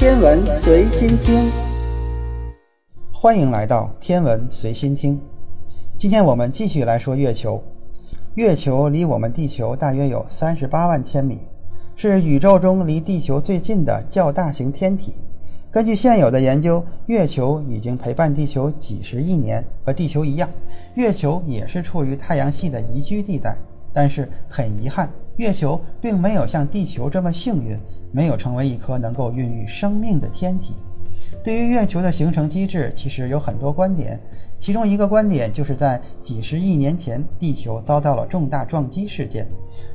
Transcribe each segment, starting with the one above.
天文随心听，欢迎来到天文随心听。今天我们继续来说月球。月球离我们地球大约有三十八万千米，是宇宙中离地球最近的较大型天体。根据现有的研究，月球已经陪伴地球几十亿年。和地球一样，月球也是处于太阳系的宜居地带。但是很遗憾，月球并没有像地球这么幸运，没有成为一颗能够孕育生命的天体。对于月球的形成机制，其实有很多观点。其中一个观点就是在几十亿年前，地球遭到了重大撞击事件，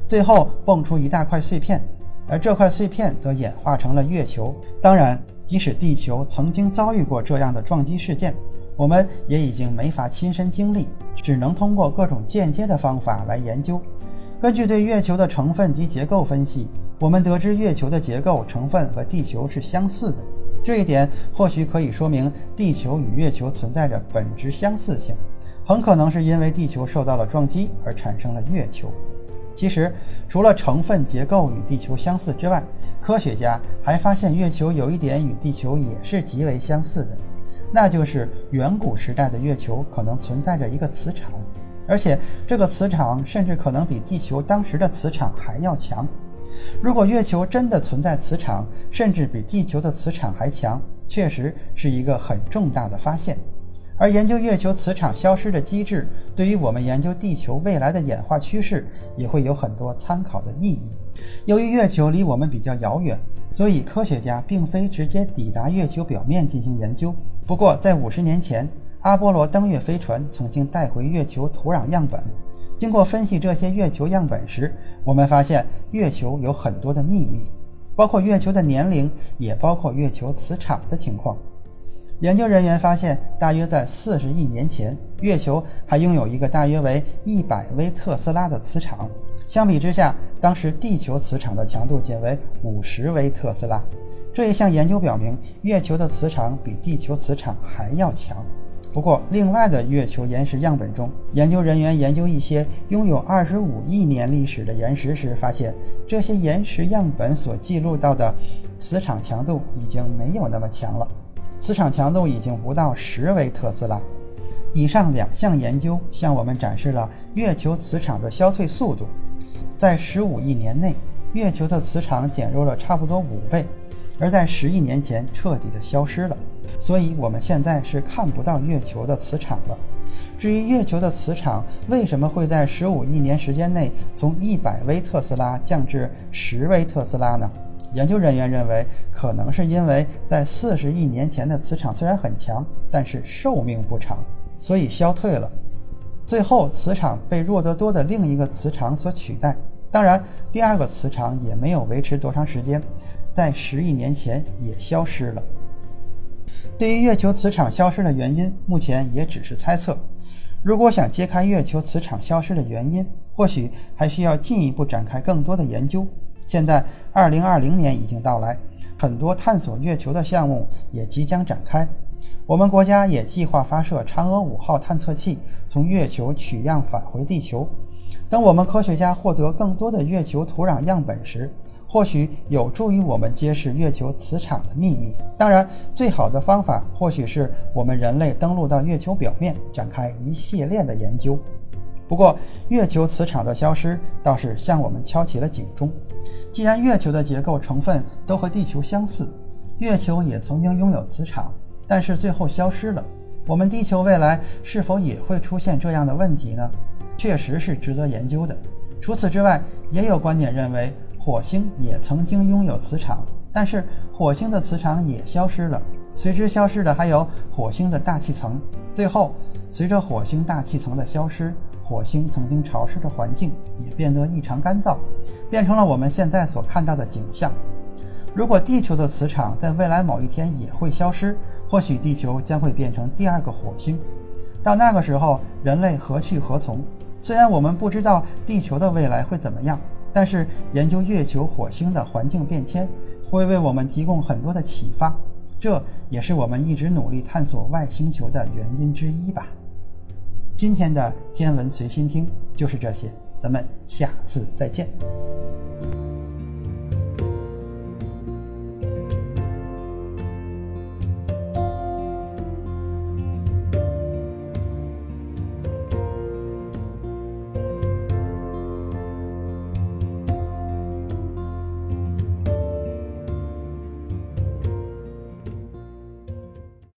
最后蹦出一大块碎片，而这块碎片则演化成了月球。当然，即使地球曾经遭遇过这样的撞击事件，我们也已经没法亲身经历，只能通过各种间接的方法来研究。根据对月球的成分及结构分析，我们得知月球的结构成分和地球是相似的。这一点或许可以说明地球与月球存在着本质相似性，很可能是因为地球受到了撞击而产生了月球。其实，除了成分结构与地球相似之外，科学家还发现月球有一点与地球也是极为相似的，那就是远古时代的月球可能存在着一个磁场，而且这个磁场甚至可能比地球当时的磁场还要强。如果月球真的存在磁场，甚至比地球的磁场还强，确实是一个很重大的发现。而研究月球磁场消失的机制，对于我们研究地球未来的演化趋势，也会有很多参考的意义。由于月球离我们比较遥远，所以科学家并非直接抵达月球表面进行研究。不过，在五十年前，阿波罗登月飞船曾经带回月球土壤样本。经过分析这些月球样本时，我们发现月球有很多的秘密，包括月球的年龄，也包括月球磁场的情况。研究人员发现，大约在四十亿年前，月球还拥有一个大约为一百微特斯拉的磁场。相比之下，当时地球磁场的强度仅为五十微特斯拉。这一项研究表明，月球的磁场比地球磁场还要强。不过，另外的月球岩石样本中，研究人员研究一些拥有二十五亿年历史的岩石时，发现这些岩石样本所记录到的磁场强度已经没有那么强了，磁场强度已经不到十微特斯拉。以上两项研究向我们展示了月球磁场的消退速度，在十五亿年内，月球的磁场减弱了差不多五倍。而在十亿年前彻底的消失了，所以我们现在是看不到月球的磁场了。至于月球的磁场为什么会在十五亿年时间内从一百微特斯拉降至十微特斯拉呢？研究人员认为，可能是因为在四十亿年前的磁场虽然很强，但是寿命不长，所以消退了。最后，磁场被弱得多的另一个磁场所取代。当然，第二个磁场也没有维持多长时间。在十亿年前也消失了。对于月球磁场消失的原因，目前也只是猜测。如果想揭开月球磁场消失的原因，或许还需要进一步展开更多的研究。现在，二零二零年已经到来，很多探索月球的项目也即将展开。我们国家也计划发射嫦娥五号探测器，从月球取样返回地球。等我们科学家获得更多的月球土壤样本时，或许有助于我们揭示月球磁场的秘密。当然，最好的方法或许是我们人类登陆到月球表面，展开一系列的研究。不过，月球磁场的消失倒是向我们敲起了警钟。既然月球的结构成分都和地球相似，月球也曾经拥有磁场，但是最后消失了。我们地球未来是否也会出现这样的问题呢？确实是值得研究的。除此之外，也有观点认为。火星也曾经拥有磁场，但是火星的磁场也消失了。随之消失的还有火星的大气层。最后，随着火星大气层的消失，火星曾经潮湿的环境也变得异常干燥，变成了我们现在所看到的景象。如果地球的磁场在未来某一天也会消失，或许地球将会变成第二个火星。到那个时候，人类何去何从？虽然我们不知道地球的未来会怎么样。但是，研究月球、火星的环境变迁，会为我们提供很多的启发，这也是我们一直努力探索外星球的原因之一吧。今天的天文随心听就是这些，咱们下次再见。